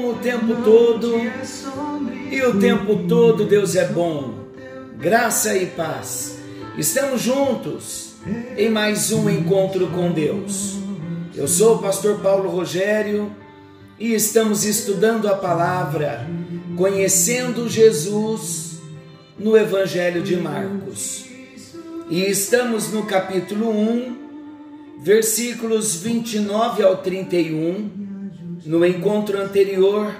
o tempo todo e o tempo todo Deus é bom. Graça e paz. Estamos juntos em mais um encontro com Deus. Eu sou o pastor Paulo Rogério e estamos estudando a palavra, conhecendo Jesus no Evangelho de Marcos. E estamos no capítulo 1, versículos 29 ao 31 no encontro anterior,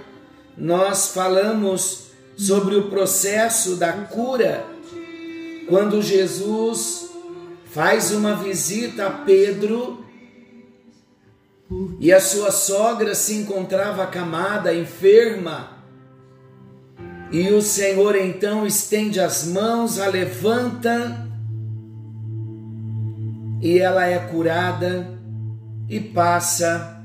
nós falamos sobre o processo da cura quando Jesus faz uma visita a Pedro e a sua sogra se encontrava acamada, enferma. E o Senhor então estende as mãos, a levanta e ela é curada e passa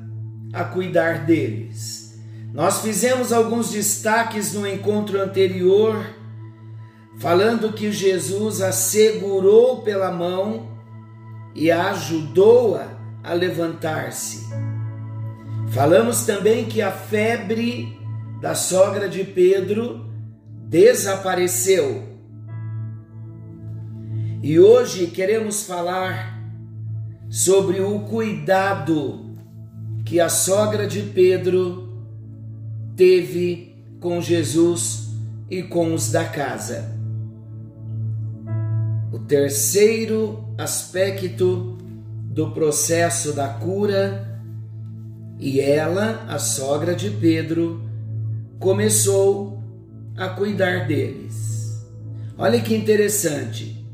a cuidar deles. Nós fizemos alguns destaques no encontro anterior, falando que Jesus a segurou pela mão e a ajudou-a a levantar-se. Falamos também que a febre da sogra de Pedro desapareceu. E hoje queremos falar sobre o cuidado que a sogra de Pedro teve com Jesus e com os da casa. O terceiro aspecto do processo da cura, e ela, a sogra de Pedro, começou a cuidar deles. Olha que interessante.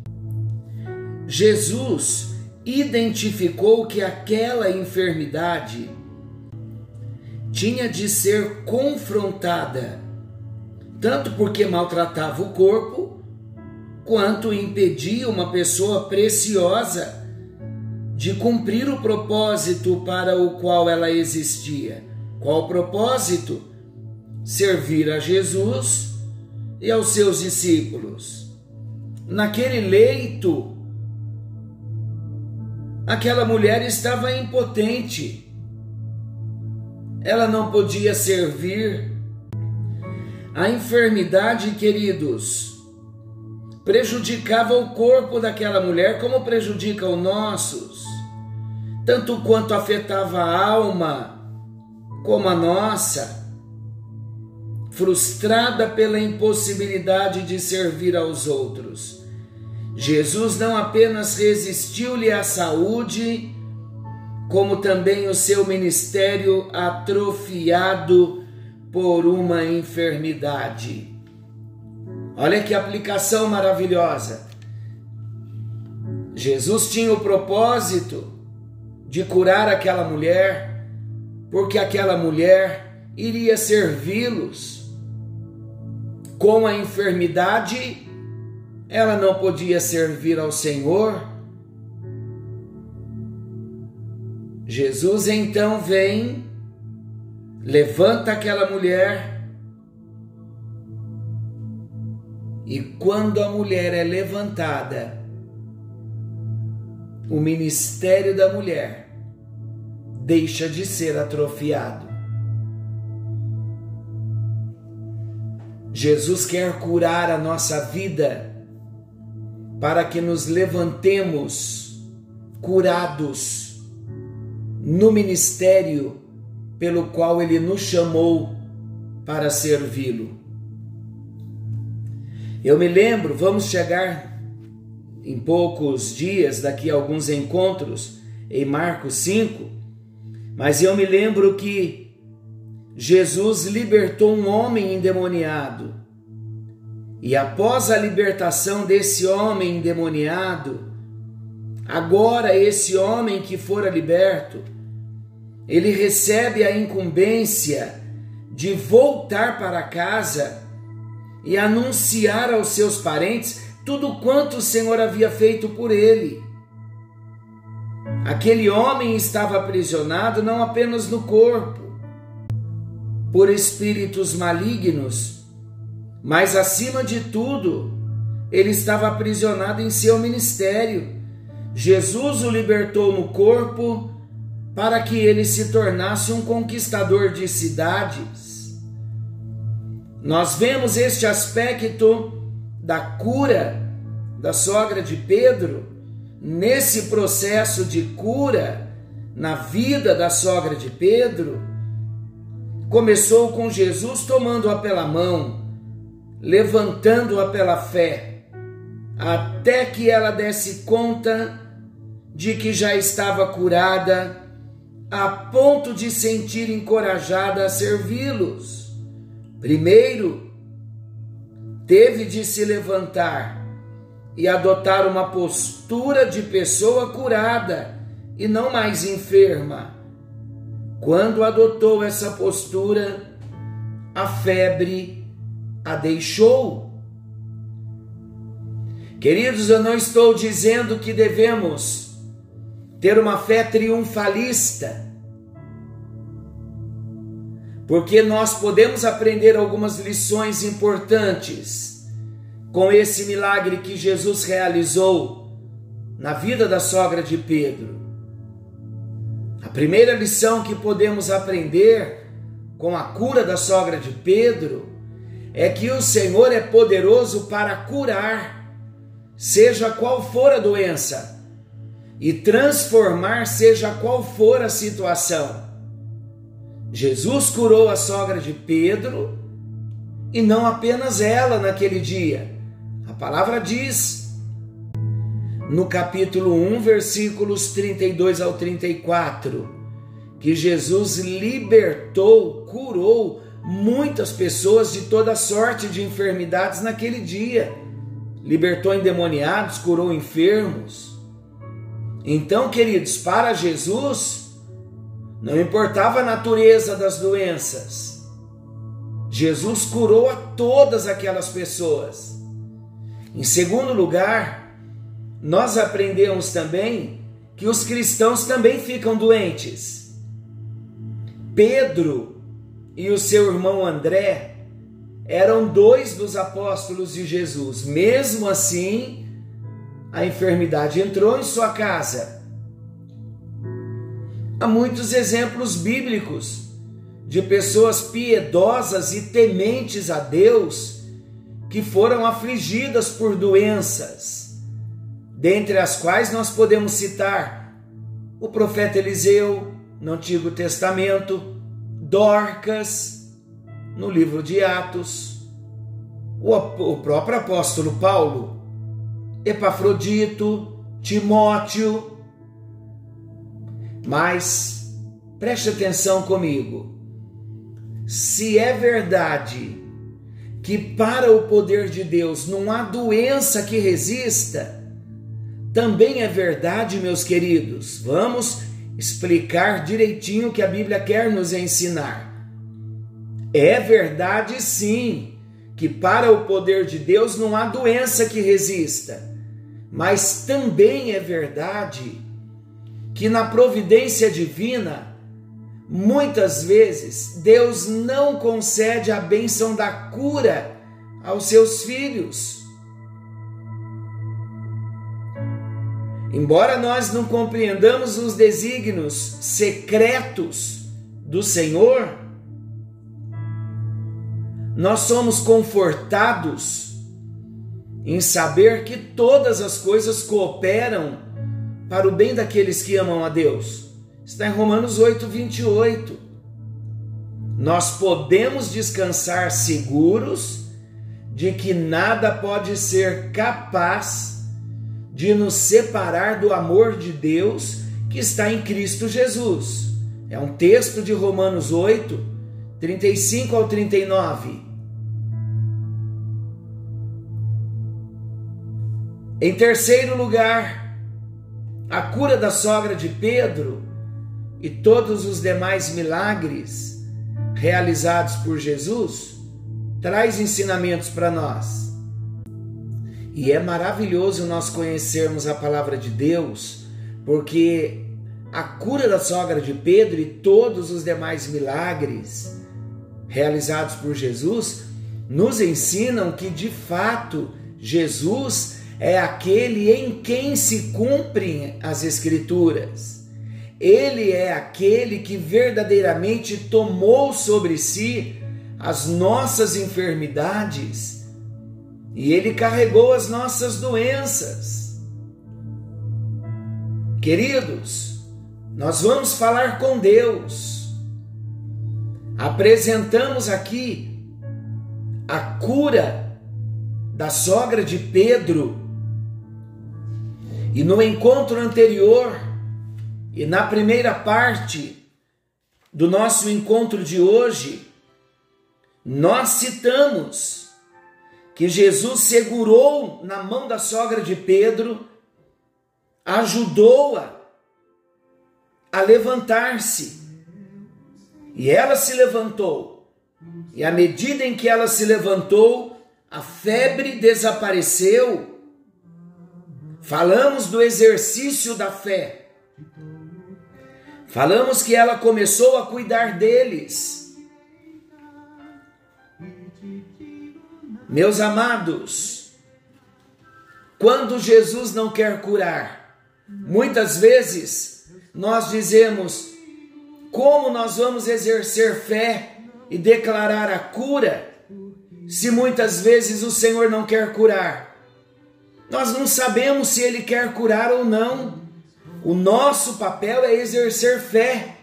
Jesus identificou que aquela enfermidade tinha de ser confrontada, tanto porque maltratava o corpo, quanto impedia uma pessoa preciosa de cumprir o propósito para o qual ela existia. Qual o propósito? Servir a Jesus e aos seus discípulos. Naquele leito, aquela mulher estava impotente ela não podia servir. A enfermidade, queridos, prejudicava o corpo daquela mulher como prejudica os nossos, tanto quanto afetava a alma como a nossa, frustrada pela impossibilidade de servir aos outros. Jesus não apenas resistiu-lhe à saúde, como também o seu ministério atrofiado por uma enfermidade. Olha que aplicação maravilhosa. Jesus tinha o propósito de curar aquela mulher, porque aquela mulher iria servi-los. Com a enfermidade, ela não podia servir ao Senhor Jesus então vem, levanta aquela mulher, e quando a mulher é levantada, o ministério da mulher deixa de ser atrofiado. Jesus quer curar a nossa vida para que nos levantemos curados no ministério pelo qual ele nos chamou para servi-lo. Eu me lembro, vamos chegar em poucos dias, daqui a alguns encontros, em Marcos 5, mas eu me lembro que Jesus libertou um homem endemoniado. E após a libertação desse homem endemoniado, Agora, esse homem que fora liberto, ele recebe a incumbência de voltar para casa e anunciar aos seus parentes tudo quanto o Senhor havia feito por ele. Aquele homem estava aprisionado não apenas no corpo, por espíritos malignos, mas acima de tudo, ele estava aprisionado em seu ministério. Jesus o libertou no corpo para que ele se tornasse um conquistador de cidades. Nós vemos este aspecto da cura da sogra de Pedro, nesse processo de cura na vida da sogra de Pedro, começou com Jesus tomando-a pela mão, levantando-a pela fé, até que ela desse conta de que já estava curada, a ponto de sentir encorajada a servi-los. Primeiro, teve de se levantar e adotar uma postura de pessoa curada e não mais enferma. Quando adotou essa postura, a febre a deixou. Queridos, eu não estou dizendo que devemos ter uma fé triunfalista, porque nós podemos aprender algumas lições importantes com esse milagre que Jesus realizou na vida da sogra de Pedro. A primeira lição que podemos aprender com a cura da sogra de Pedro é que o Senhor é poderoso para curar, seja qual for a doença, e transformar, seja qual for a situação. Jesus curou a sogra de Pedro e não apenas ela naquele dia. A palavra diz no capítulo 1, versículos 32 ao 34, que Jesus libertou, curou muitas pessoas de toda sorte de enfermidades naquele dia. Libertou endemoniados, curou enfermos. Então, queridos, para Jesus, não importava a natureza das doenças. Jesus curou a todas aquelas pessoas. Em segundo lugar, nós aprendemos também que os cristãos também ficam doentes. Pedro e o seu irmão André eram dois dos apóstolos de Jesus. Mesmo assim, a enfermidade entrou em sua casa. Há muitos exemplos bíblicos de pessoas piedosas e tementes a Deus que foram afligidas por doenças, dentre as quais nós podemos citar o profeta Eliseu no Antigo Testamento, Dorcas no livro de Atos, o próprio apóstolo Paulo, Epafrodito, Timóteo, mas preste atenção comigo. Se é verdade que para o poder de Deus não há doença que resista, também é verdade, meus queridos. Vamos explicar direitinho o que a Bíblia quer nos ensinar. É verdade, sim, que para o poder de Deus não há doença que resista, mas também é verdade que na providência divina, muitas vezes Deus não concede a bênção da cura aos seus filhos. Embora nós não compreendamos os desígnios secretos do Senhor, nós somos confortados em saber que todas as coisas cooperam para o bem daqueles que amam a Deus. Está em Romanos 8, 28. Nós podemos descansar seguros de que nada pode ser capaz de nos separar do amor de Deus que está em Cristo Jesus. É um texto de Romanos 8, 35 ao 39. Em terceiro lugar, a cura da sogra de Pedro e todos os demais milagres realizados por Jesus traz ensinamentos para nós. E é maravilhoso nós conhecermos a palavra de Deus, porque a cura da sogra de Pedro e todos os demais milagres realizados por Jesus nos ensinam que de fato Jesus é aquele em quem se cumprem as Escrituras. Ele é aquele que verdadeiramente tomou sobre si as nossas enfermidades e ele carregou as nossas doenças. Queridos, nós vamos falar com Deus. Apresentamos aqui a cura da sogra de Pedro. E no encontro anterior, e na primeira parte do nosso encontro de hoje, nós citamos que Jesus segurou na mão da sogra de Pedro, ajudou-a a levantar-se. E ela se levantou. E à medida em que ela se levantou, a febre desapareceu. Falamos do exercício da fé. Falamos que ela começou a cuidar deles. Meus amados, quando Jesus não quer curar, muitas vezes nós dizemos: como nós vamos exercer fé e declarar a cura se muitas vezes o Senhor não quer curar? Nós não sabemos se Ele quer curar ou não. O nosso papel é exercer fé,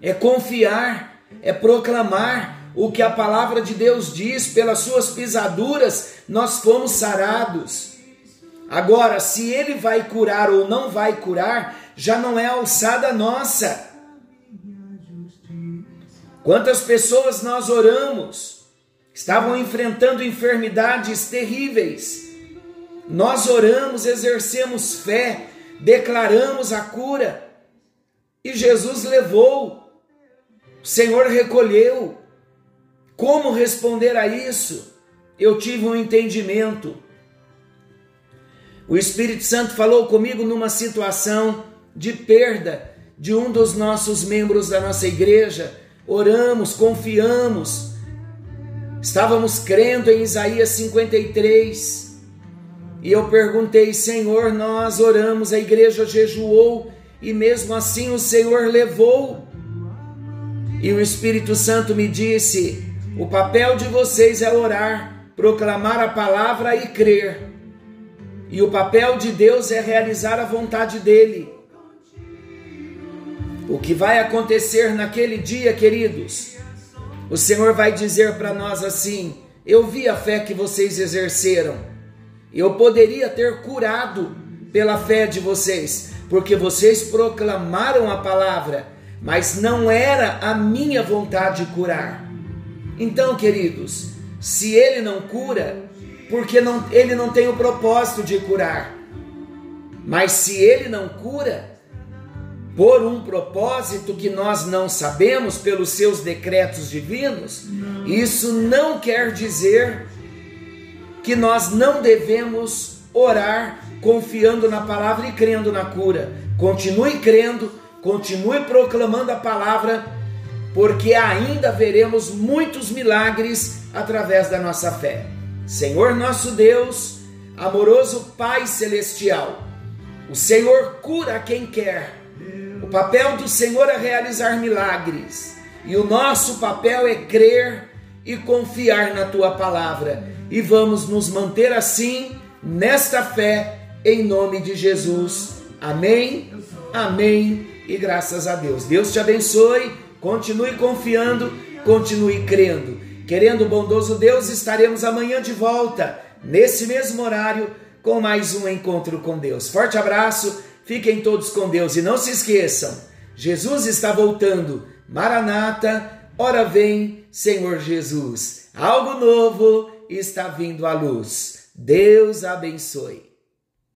é confiar, é proclamar o que a palavra de Deus diz, pelas suas pisaduras nós fomos sarados. Agora, se ele vai curar ou não vai curar, já não é alçada nossa. Quantas pessoas nós oramos estavam enfrentando enfermidades terríveis. Nós oramos, exercemos fé, declaramos a cura e Jesus levou, o Senhor recolheu. Como responder a isso? Eu tive um entendimento. O Espírito Santo falou comigo numa situação de perda de um dos nossos membros da nossa igreja. Oramos, confiamos, estávamos crendo em Isaías 53 e eu perguntei, Senhor, nós oramos, a igreja jejuou e mesmo assim o Senhor levou. E o Espírito Santo me disse: o papel de vocês é orar, proclamar a palavra e crer. E o papel de Deus é realizar a vontade dele. O que vai acontecer naquele dia, queridos? O Senhor vai dizer para nós assim: Eu vi a fé que vocês exerceram eu poderia ter curado pela fé de vocês, porque vocês proclamaram a palavra, mas não era a minha vontade curar. Então, queridos, se ele não cura, porque não, ele não tem o propósito de curar. Mas se ele não cura, por um propósito que nós não sabemos pelos seus decretos divinos, isso não quer dizer que nós não devemos orar confiando na palavra e crendo na cura. Continue crendo, continue proclamando a palavra, porque ainda veremos muitos milagres através da nossa fé. Senhor nosso Deus, amoroso Pai celestial, o Senhor cura quem quer. O papel do Senhor é realizar milagres, e o nosso papel é crer e confiar na tua palavra e vamos nos manter assim nesta fé em nome de Jesus. Amém. Amém. E graças a Deus. Deus te abençoe. Continue confiando, continue crendo. Querendo o bondoso Deus, estaremos amanhã de volta, nesse mesmo horário, com mais um encontro com Deus. Forte abraço, fiquem todos com Deus e não se esqueçam: Jesus está voltando. Maranata, ora vem, Senhor Jesus. Algo novo está vindo à luz. Deus abençoe.